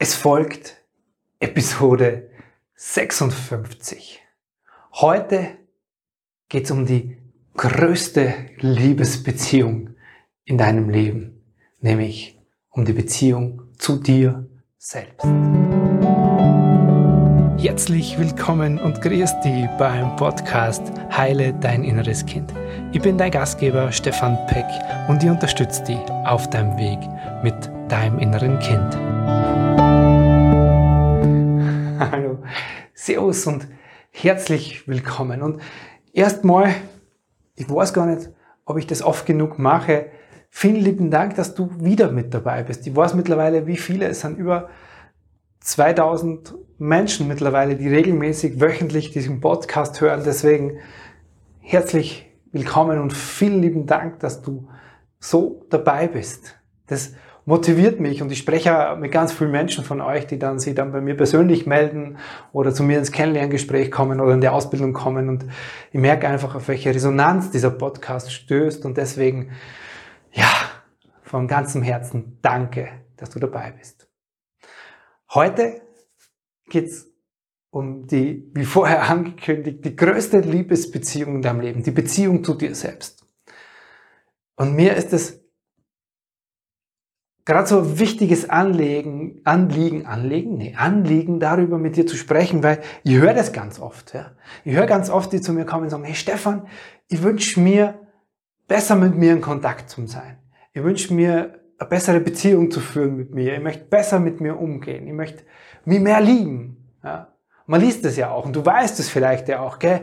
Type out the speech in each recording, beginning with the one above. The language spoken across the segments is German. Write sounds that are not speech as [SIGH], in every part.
Es folgt Episode 56. Heute geht es um die größte Liebesbeziehung in deinem Leben, nämlich um die Beziehung zu dir selbst. Herzlich willkommen und grüß dich beim Podcast Heile dein inneres Kind. Ich bin dein Gastgeber Stefan Peck und ich unterstütze dich auf deinem Weg mit deinem inneren Kind. [LAUGHS] Hallo, Servus und herzlich willkommen. Und erstmal, ich weiß gar nicht, ob ich das oft genug mache. Vielen lieben Dank, dass du wieder mit dabei bist. Ich weiß mittlerweile, wie viele. Es sind über 2000 Menschen mittlerweile, die regelmäßig wöchentlich diesen Podcast hören. Deswegen herzlich willkommen und vielen lieben Dank, dass du so dabei bist. Das motiviert mich und ich spreche mit ganz vielen Menschen von euch, die dann sich dann bei mir persönlich melden oder zu mir ins Kennenlerngespräch kommen oder in die Ausbildung kommen und ich merke einfach, auf welche Resonanz dieser Podcast stößt und deswegen, ja, von ganzem Herzen danke, dass du dabei bist. Heute geht's um die, wie vorher [LAUGHS] angekündigt, die größte Liebesbeziehung in deinem Leben, die Beziehung zu dir selbst. Und mir ist es gerade so ein wichtiges Anliegen, Anliegen, Anliegen, nee, Anliegen, darüber mit dir zu sprechen, weil ich höre das ganz oft. Ja. Ich höre ganz oft, die zu mir kommen und sagen, hey Stefan, ich wünsche mir, besser mit mir in Kontakt zu sein. Ich wünsche mir, eine bessere Beziehung zu führen mit mir. Ich möchte besser mit mir umgehen. Ich möchte mich mehr lieben. Ja. Man liest es ja auch und du weißt es vielleicht ja auch, gell?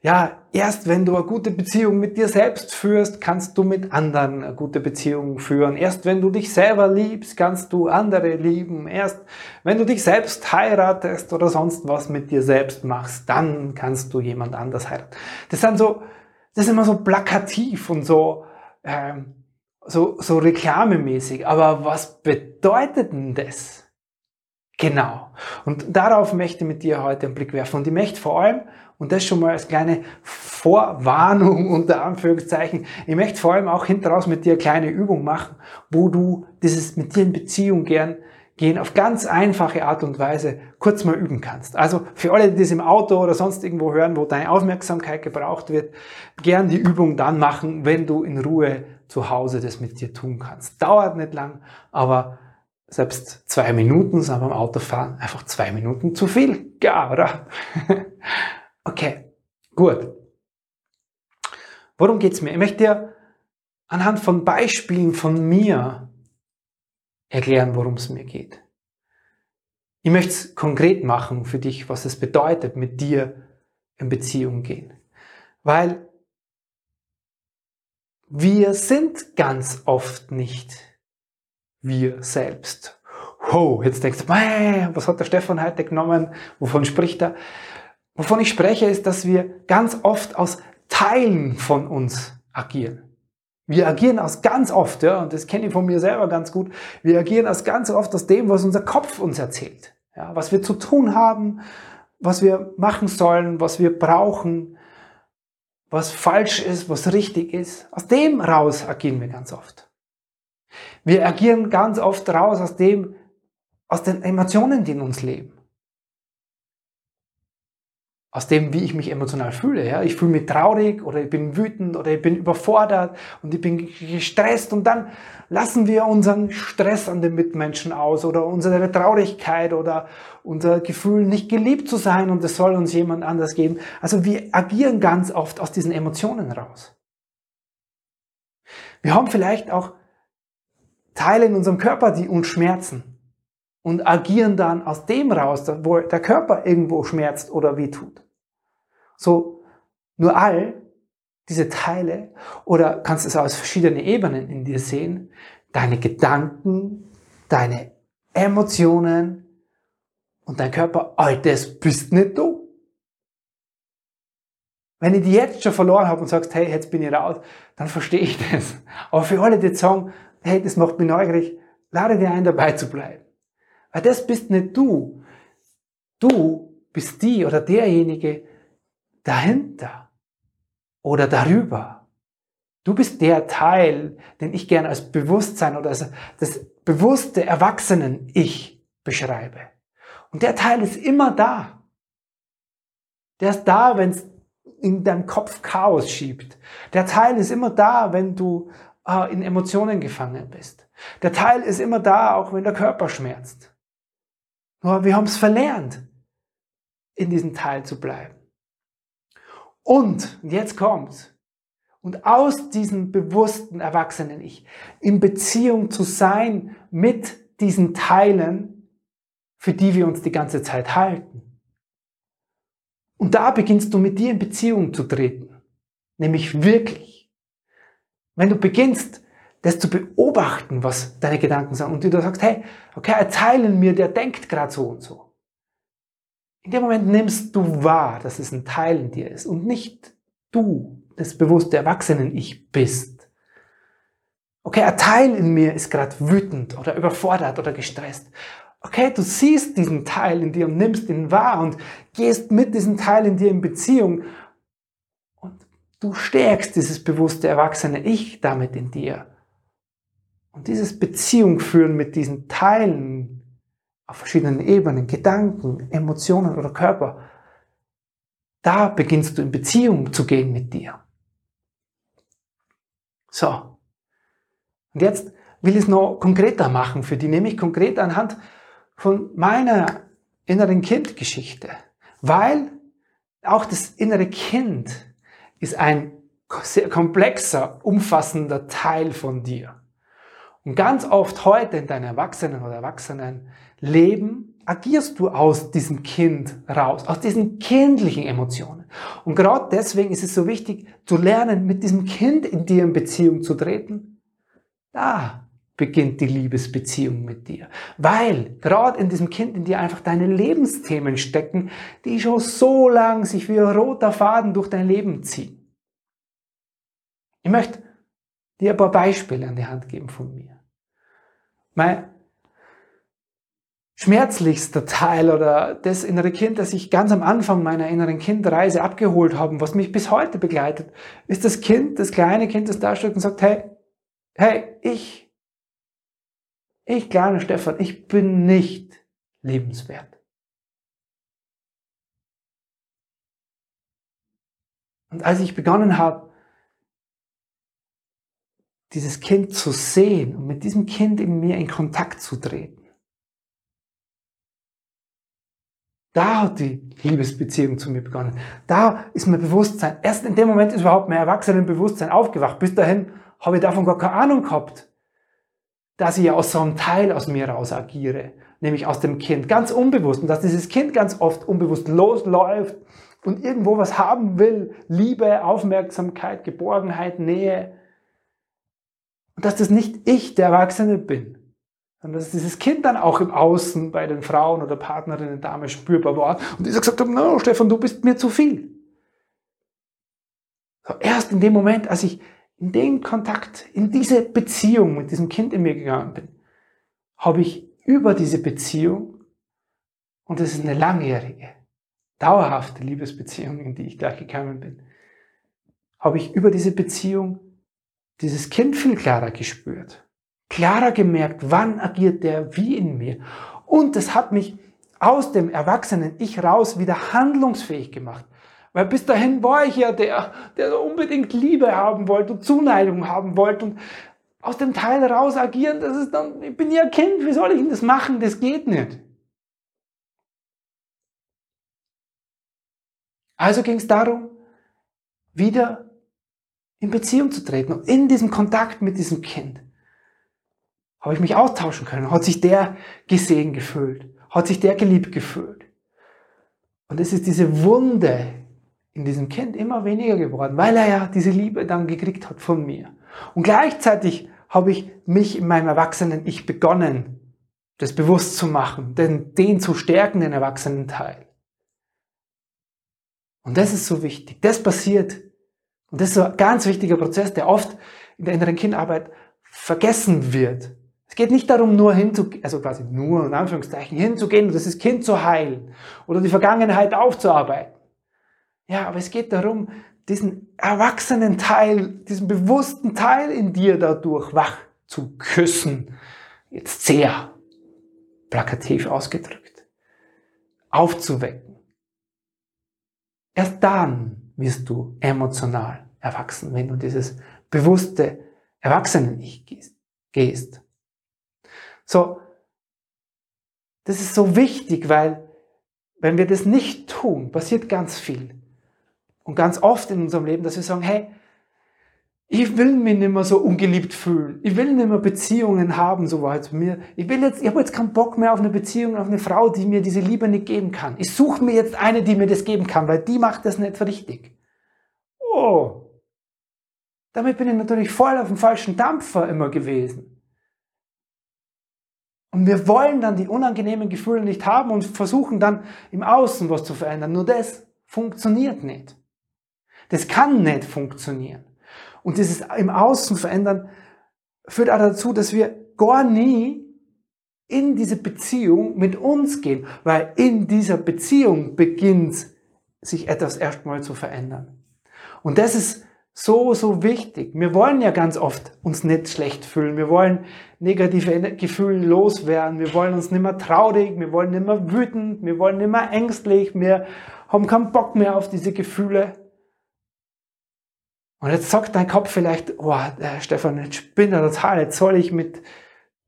Ja, erst wenn du eine gute Beziehung mit dir selbst führst, kannst du mit anderen eine gute Beziehung führen. Erst wenn du dich selber liebst, kannst du andere lieben. Erst wenn du dich selbst heiratest oder sonst was mit dir selbst machst, dann kannst du jemand anders heiraten. Das sind so, das ist immer so plakativ und so, ähm, so, so reklamemäßig. Aber was bedeutet denn das? Genau. Und darauf möchte ich mit dir heute einen Blick werfen. Und ich möchte vor allem, und das schon mal als kleine Vorwarnung [LAUGHS] unter Anführungszeichen. Ich möchte vor allem auch hinteraus mit dir eine kleine Übung machen, wo du dieses mit dir in Beziehung gern gehen auf ganz einfache Art und Weise kurz mal üben kannst. Also für alle, die das im Auto oder sonst irgendwo hören, wo deine Aufmerksamkeit gebraucht wird, gern die Übung dann machen, wenn du in Ruhe zu Hause das mit dir tun kannst. Dauert nicht lang, aber selbst zwei Minuten sind beim Autofahren einfach zwei Minuten zu viel. Ja, oder? [LAUGHS] Okay, gut. Worum geht's mir? Ich möchte dir anhand von Beispielen von mir erklären, worum es mir geht. Ich möchte es konkret machen für dich, was es bedeutet, mit dir in Beziehung gehen. Weil wir sind ganz oft nicht wir selbst. Oh, jetzt denkst du, was hat der Stefan heute genommen? Wovon spricht er? Wovon ich spreche, ist, dass wir ganz oft aus Teilen von uns agieren. Wir agieren aus ganz oft, ja, und das kenne ich von mir selber ganz gut, wir agieren aus ganz oft aus dem, was unser Kopf uns erzählt. Ja, was wir zu tun haben, was wir machen sollen, was wir brauchen, was falsch ist, was richtig ist. Aus dem raus agieren wir ganz oft. Wir agieren ganz oft raus aus dem, aus den Emotionen, die in uns leben aus dem, wie ich mich emotional fühle. Ja? Ich fühle mich traurig oder ich bin wütend oder ich bin überfordert und ich bin gestresst und dann lassen wir unseren Stress an den Mitmenschen aus oder unsere Traurigkeit oder unser Gefühl, nicht geliebt zu sein und es soll uns jemand anders geben. Also wir agieren ganz oft aus diesen Emotionen raus. Wir haben vielleicht auch Teile in unserem Körper, die uns schmerzen und agieren dann aus dem raus, wo der Körper irgendwo schmerzt oder wehtut. So, nur all diese Teile, oder kannst es aus verschiedenen Ebenen in dir sehen, deine Gedanken, deine Emotionen und dein Körper, all das bist nicht du. Wenn ich die jetzt schon verloren habe und sagst, hey, jetzt bin ich raus, dann verstehe ich das. Aber für alle, die sagen, hey, das macht mich neugierig, lade dir ein, dabei zu bleiben. Weil das bist nicht du. Du bist die oder derjenige dahinter oder darüber. Du bist der Teil, den ich gerne als Bewusstsein oder als das bewusste Erwachsenen-Ich beschreibe. Und der Teil ist immer da. Der ist da, wenn es in deinem Kopf Chaos schiebt. Der Teil ist immer da, wenn du äh, in Emotionen gefangen bist. Der Teil ist immer da, auch wenn der Körper schmerzt. Nur wir haben es verlernt, in diesem Teil zu bleiben. Und, jetzt kommt's, und aus diesem bewussten erwachsenen Ich in Beziehung zu sein mit diesen Teilen, für die wir uns die ganze Zeit halten. Und da beginnst du mit dir in Beziehung zu treten. Nämlich wirklich. Wenn du beginnst, das zu beobachten, was deine Gedanken sagen, und du sagst, hey, okay, in mir, der denkt gerade so und so. In dem Moment nimmst du wahr, dass es ein Teil in dir ist und nicht du, das bewusste Erwachsenen-Ich bist. Okay, ein Teil in mir ist gerade wütend oder überfordert oder gestresst. Okay, du siehst diesen Teil in dir und nimmst ihn wahr und gehst mit diesem Teil in dir in Beziehung und du stärkst dieses bewusste erwachsene Ich damit in dir. Und dieses Beziehung führen mit diesen Teilen auf verschiedenen Ebenen, Gedanken, Emotionen oder Körper, da beginnst du in Beziehung zu gehen mit dir. So. Und jetzt will ich es noch konkreter machen für die, nämlich konkret anhand von meiner inneren Kindgeschichte. Weil auch das innere Kind ist ein sehr komplexer, umfassender Teil von dir. Und ganz oft heute in deinem Erwachsenen oder Erwachsenenleben agierst du aus diesem Kind raus, aus diesen kindlichen Emotionen. Und gerade deswegen ist es so wichtig zu lernen, mit diesem Kind in dir in Beziehung zu treten. Da beginnt die Liebesbeziehung mit dir. Weil gerade in diesem Kind in dir einfach deine Lebensthemen stecken, die schon so lang sich wie ein roter Faden durch dein Leben ziehen. Ich möchte dir ein paar Beispiele an die Hand geben von mir. Mein schmerzlichster Teil oder das innere Kind, das ich ganz am Anfang meiner inneren Kindreise abgeholt habe, was mich bis heute begleitet, ist das Kind, das kleine Kind, das da steht und sagt, hey, hey, ich ich, kleiner Stefan, ich bin nicht lebenswert. Und als ich begonnen habe, dieses Kind zu sehen und mit diesem Kind in mir in Kontakt zu treten, da hat die Liebesbeziehung zu mir begonnen. Da ist mein Bewusstsein, erst in dem Moment ist überhaupt mein Erwachsenenbewusstsein aufgewacht. Bis dahin habe ich davon gar keine Ahnung gehabt dass ich aus so einem Teil aus mir raus agiere, nämlich aus dem Kind, ganz unbewusst. Und dass dieses Kind ganz oft unbewusst losläuft und irgendwo was haben will, Liebe, Aufmerksamkeit, Geborgenheit, Nähe. Und dass das nicht ich, der Erwachsene, bin, sondern dass dieses Kind dann auch im Außen bei den Frauen oder Partnerinnen, Dame spürbar war und dieser gesagt hat, no, Stefan, du bist mir zu viel. So, erst in dem Moment, als ich in den Kontakt, in diese Beziehung mit diesem Kind in mir gegangen bin, habe ich über diese Beziehung, und es ist eine langjährige, dauerhafte Liebesbeziehung, in die ich da gekommen bin, habe ich über diese Beziehung dieses Kind viel klarer gespürt. Klarer gemerkt, wann agiert der wie in mir. Und es hat mich aus dem Erwachsenen Ich raus wieder handlungsfähig gemacht. Weil bis dahin war ich ja der, der unbedingt Liebe haben wollte und Zuneigung haben wollte und aus dem Teil raus agieren, das ist dann, ich bin ja Kind, wie soll ich denn das machen? Das geht nicht. Also ging es darum, wieder in Beziehung zu treten und in diesem Kontakt mit diesem Kind habe ich mich austauschen können. Hat sich der gesehen gefühlt? Hat sich der geliebt gefühlt? Und es ist diese Wunde, in diesem Kind immer weniger geworden, weil er ja diese Liebe dann gekriegt hat von mir. Und gleichzeitig habe ich mich in meinem erwachsenen Ich begonnen, das bewusst zu machen, den, den zu stärken, den erwachsenen Teil. Und das ist so wichtig. Das passiert. Und das ist so ein ganz wichtiger Prozess, der oft in der inneren Kindarbeit vergessen wird. Es geht nicht darum, nur hinzugehen, also quasi nur in Anführungszeichen hinzugehen und das Kind zu heilen oder die Vergangenheit aufzuarbeiten. Ja, aber es geht darum, diesen erwachsenen Teil, diesen bewussten Teil in dir dadurch wach zu küssen. Jetzt sehr. plakativ ausgedrückt, aufzuwecken. Erst dann wirst du emotional erwachsen, wenn du dieses bewusste Erwachsenen-Ich gehst. So, das ist so wichtig, weil wenn wir das nicht tun, passiert ganz viel. Und ganz oft in unserem Leben, dass wir sagen, hey, ich will mich nicht mehr so ungeliebt fühlen. Ich will nicht mehr Beziehungen haben, so weit mir. Ich will jetzt, ich habe jetzt keinen Bock mehr auf eine Beziehung, auf eine Frau, die mir diese Liebe nicht geben kann. Ich suche mir jetzt eine, die mir das geben kann, weil die macht das nicht richtig. Oh. Damit bin ich natürlich voll auf dem falschen Dampfer immer gewesen. Und wir wollen dann die unangenehmen Gefühle nicht haben und versuchen dann im Außen was zu verändern. Nur das funktioniert nicht. Das kann nicht funktionieren. Und dieses im Außen verändern führt auch dazu, dass wir gar nie in diese Beziehung mit uns gehen, weil in dieser Beziehung beginnt sich etwas erstmal zu verändern. Und das ist so, so wichtig. Wir wollen ja ganz oft uns nicht schlecht fühlen. Wir wollen negative Gefühle loswerden. Wir wollen uns nicht mehr traurig. Wir wollen nicht mehr wütend. Wir wollen nicht mehr ängstlich. Wir haben keinen Bock mehr auf diese Gefühle. Und jetzt sagt dein Kopf vielleicht, oh, äh, Stefan, jetzt spinnt er total, jetzt soll ich mit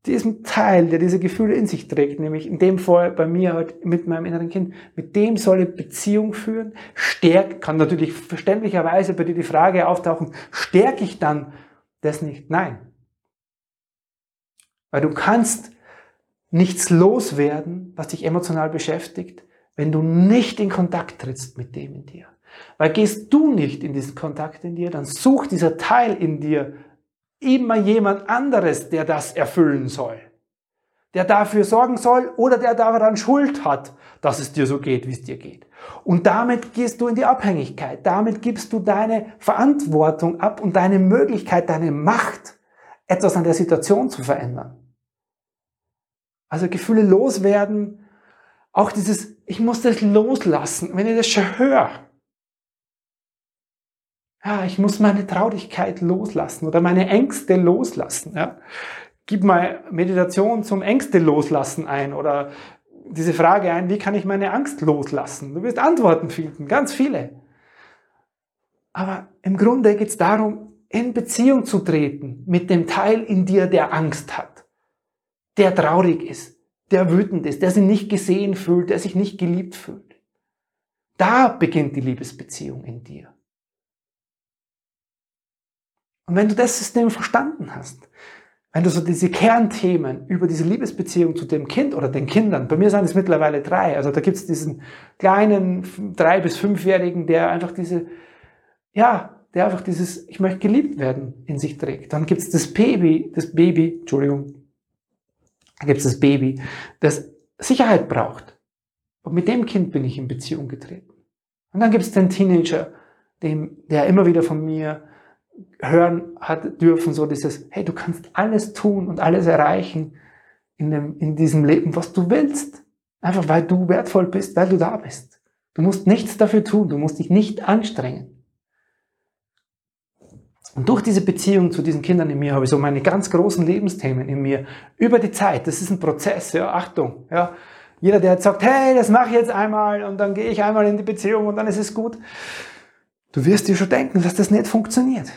diesem Teil, der diese Gefühle in sich trägt, nämlich in dem Fall bei mir halt mit meinem inneren Kind, mit dem soll ich Beziehung führen, stärke, kann natürlich verständlicherweise bei dir die Frage auftauchen, stärke ich dann das nicht? Nein. Weil du kannst nichts loswerden, was dich emotional beschäftigt, wenn du nicht in Kontakt trittst mit dem in dir. Weil gehst du nicht in diesen Kontakt in dir, dann sucht dieser Teil in dir immer jemand anderes, der das erfüllen soll. Der dafür sorgen soll oder der daran Schuld hat, dass es dir so geht, wie es dir geht. Und damit gehst du in die Abhängigkeit. Damit gibst du deine Verantwortung ab und deine Möglichkeit, deine Macht, etwas an der Situation zu verändern. Also Gefühle loswerden, auch dieses, ich muss das loslassen, wenn ich das schon höre ja, ich muss meine Traurigkeit loslassen oder meine Ängste loslassen. Ja. Gib mal Meditation zum Ängste loslassen ein oder diese Frage ein, wie kann ich meine Angst loslassen? Du wirst Antworten finden, ganz viele. Aber im Grunde geht es darum, in Beziehung zu treten mit dem Teil in dir, der Angst hat, der traurig ist, der wütend ist, der sich nicht gesehen fühlt, der sich nicht geliebt fühlt. Da beginnt die Liebesbeziehung in dir. Und wenn du das System verstanden hast, wenn du so diese Kernthemen über diese Liebesbeziehung zu dem Kind oder den Kindern, bei mir sind es mittlerweile drei, also da gibt es diesen kleinen drei- bis fünfjährigen, der einfach diese, ja, der einfach dieses, ich möchte geliebt werden in sich trägt. Dann gibt es das Baby, das Baby, Entschuldigung, da gibt es das Baby, das Sicherheit braucht. Und mit dem Kind bin ich in Beziehung getreten. Und dann gibt es den Teenager, dem, der immer wieder von mir hören hat dürfen, so dieses, hey, du kannst alles tun und alles erreichen in, dem, in diesem Leben, was du willst. Einfach weil du wertvoll bist, weil du da bist. Du musst nichts dafür tun, du musst dich nicht anstrengen. Und durch diese Beziehung zu diesen Kindern in mir habe ich so meine ganz großen Lebensthemen in mir über die Zeit. Das ist ein Prozess, ja, Achtung, ja. Jeder, der jetzt sagt, hey, das mache ich jetzt einmal und dann gehe ich einmal in die Beziehung und dann ist es gut. Du wirst dir schon denken, dass das nicht funktioniert.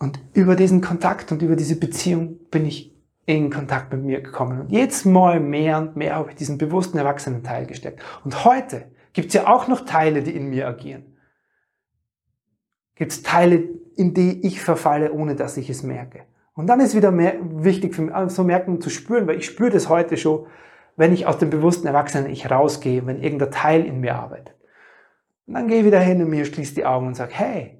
Und über diesen Kontakt und über diese Beziehung bin ich in Kontakt mit mir gekommen. Und jetzt mal mehr und mehr habe ich diesen bewussten erwachsenen Teil gesteckt. Und heute gibt es ja auch noch Teile, die in mir agieren. Gibt es Teile, in die ich verfalle, ohne dass ich es merke. Und dann ist wieder mehr wichtig für mich, so also merken und zu spüren, weil ich spüre das heute schon, wenn ich aus dem bewussten Erwachsenen ich rausgehe, wenn irgendein Teil in mir arbeitet. Und dann gehe ich wieder hin und mir schließe die Augen und sage, hey,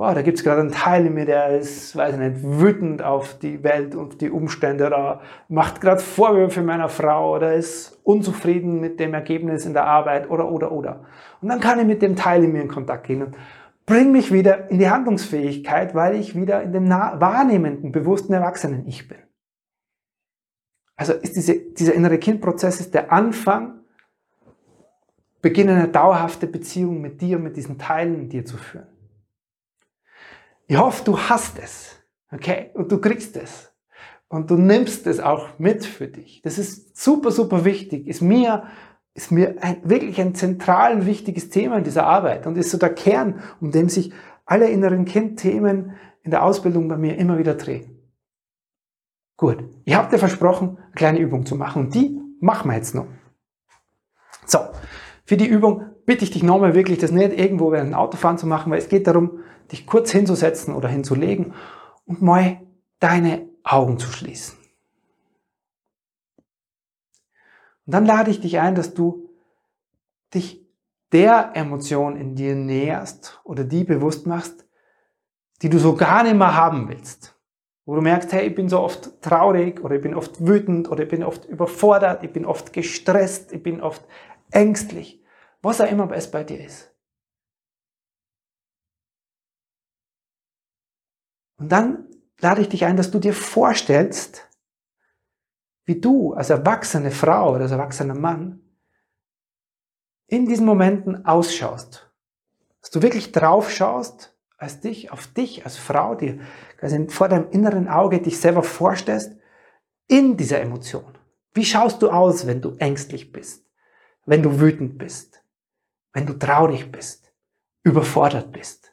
wow, da gibt es gerade einen Teil in mir, der ist, weiß ich nicht, wütend auf die Welt und die Umstände oder macht gerade Vorwürfe meiner Frau oder ist unzufrieden mit dem Ergebnis in der Arbeit oder, oder, oder. Und dann kann ich mit dem Teil in mir in Kontakt gehen und bring mich wieder in die Handlungsfähigkeit, weil ich wieder in dem wahrnehmenden, bewussten Erwachsenen Ich bin. Also ist diese, dieser innere Kindprozess ist der Anfang, Beginn eine dauerhafte Beziehung mit dir und mit diesen Teilen in dir zu führen. Ich hoffe, du hast es. Okay? Und du kriegst es. und du nimmst es auch mit für dich. Das ist super, super wichtig. Ist mir, ist mir ein, wirklich ein zentral wichtiges Thema in dieser Arbeit und ist so der Kern, um den sich alle inneren Kind-Themen in der Ausbildung bei mir immer wieder drehen. Gut, ich habe dir versprochen, eine kleine Übung zu machen und die machen wir jetzt noch. So, für die Übung bitte ich dich nochmal wirklich, das nicht irgendwo während dem Autofahren zu machen, weil es geht darum, dich kurz hinzusetzen oder hinzulegen und mal deine Augen zu schließen. Und dann lade ich dich ein, dass du dich der Emotion in dir näherst oder die bewusst machst, die du so gar nicht mehr haben willst. Wo du merkst, hey, ich bin so oft traurig oder ich bin oft wütend oder ich bin oft überfordert, ich bin oft gestresst, ich bin oft ängstlich. Was auch immer es bei dir ist. Und dann lade ich dich ein, dass du dir vorstellst, wie du als erwachsene Frau oder als erwachsener Mann in diesen Momenten ausschaust. Dass du wirklich drauf schaust, als dich, auf dich als Frau, die quasi vor deinem inneren Auge dich selber vorstellst, in dieser Emotion. Wie schaust du aus, wenn du ängstlich bist, wenn du wütend bist, wenn du traurig bist, überfordert bist?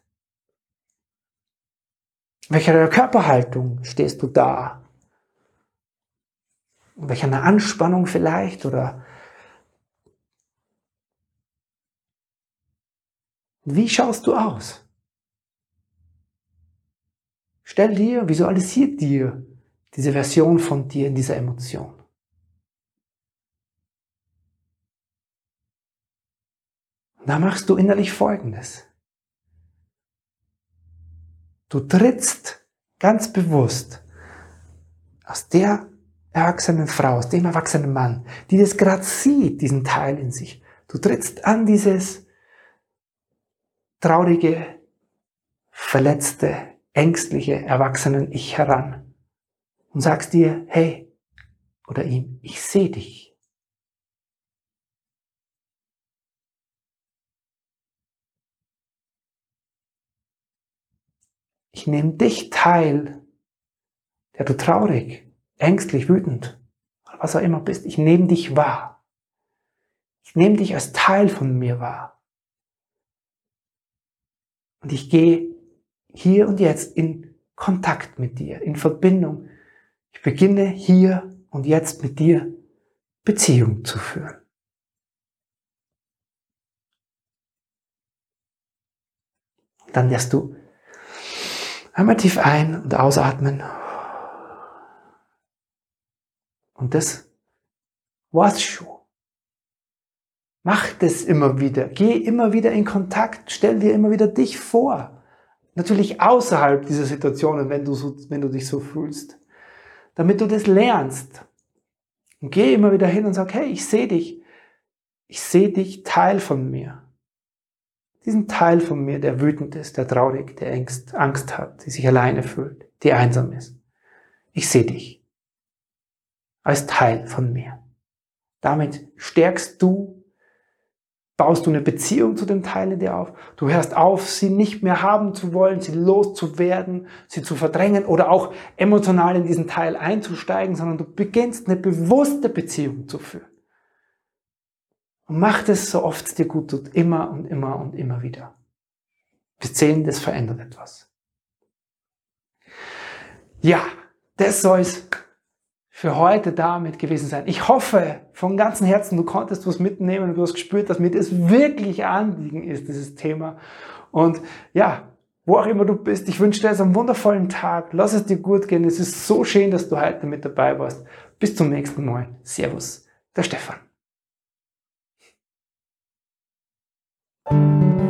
welcher Körperhaltung stehst du da? Welcher Anspannung vielleicht oder wie schaust du aus? Stell dir, visualisiert dir diese Version von dir in dieser Emotion. Da machst du innerlich Folgendes. Du trittst ganz bewusst aus der erwachsenen Frau, aus dem erwachsenen Mann, die das gerade sieht, diesen Teil in sich. Du trittst an dieses traurige, verletzte, ängstliche, erwachsenen Ich heran und sagst dir, hey, oder ihm, ich sehe dich. Ich nehme dich teil, der du traurig, ängstlich, wütend, was auch immer bist. Ich nehme dich wahr. Ich nehme dich als Teil von mir wahr. Und ich gehe hier und jetzt in Kontakt mit dir, in Verbindung. Ich beginne hier und jetzt mit dir Beziehung zu führen. Dann wirst du Einmal tief ein- und ausatmen. Und das war's schon. Mach das immer wieder. Geh immer wieder in Kontakt. Stell dir immer wieder dich vor. Natürlich außerhalb dieser Situationen, wenn du, so, wenn du dich so fühlst. Damit du das lernst. Und geh immer wieder hin und sag, hey, ich sehe dich. Ich sehe dich Teil von mir diesen Teil von mir, der wütend ist, der traurig, der Angst, Angst hat, die sich alleine fühlt, die einsam ist. Ich sehe dich als Teil von mir. Damit stärkst du, baust du eine Beziehung zu dem Teil in dir auf. Du hörst auf, sie nicht mehr haben zu wollen, sie loszuwerden, sie zu verdrängen oder auch emotional in diesen Teil einzusteigen, sondern du beginnst eine bewusste Beziehung zu führen. Und mach das so oft es dir gut tut, immer und immer und immer wieder. Bis sehen, das verändert etwas. Ja, das soll es für heute damit gewesen sein. Ich hoffe von ganzem Herzen, du konntest was mitnehmen und du hast gespürt, dass mir das wirklich Anliegen ist, dieses Thema. Und ja, wo auch immer du bist, ich wünsche dir einen wundervollen Tag. Lass es dir gut gehen. Es ist so schön, dass du heute mit dabei warst. Bis zum nächsten Mal. Servus, der Stefan.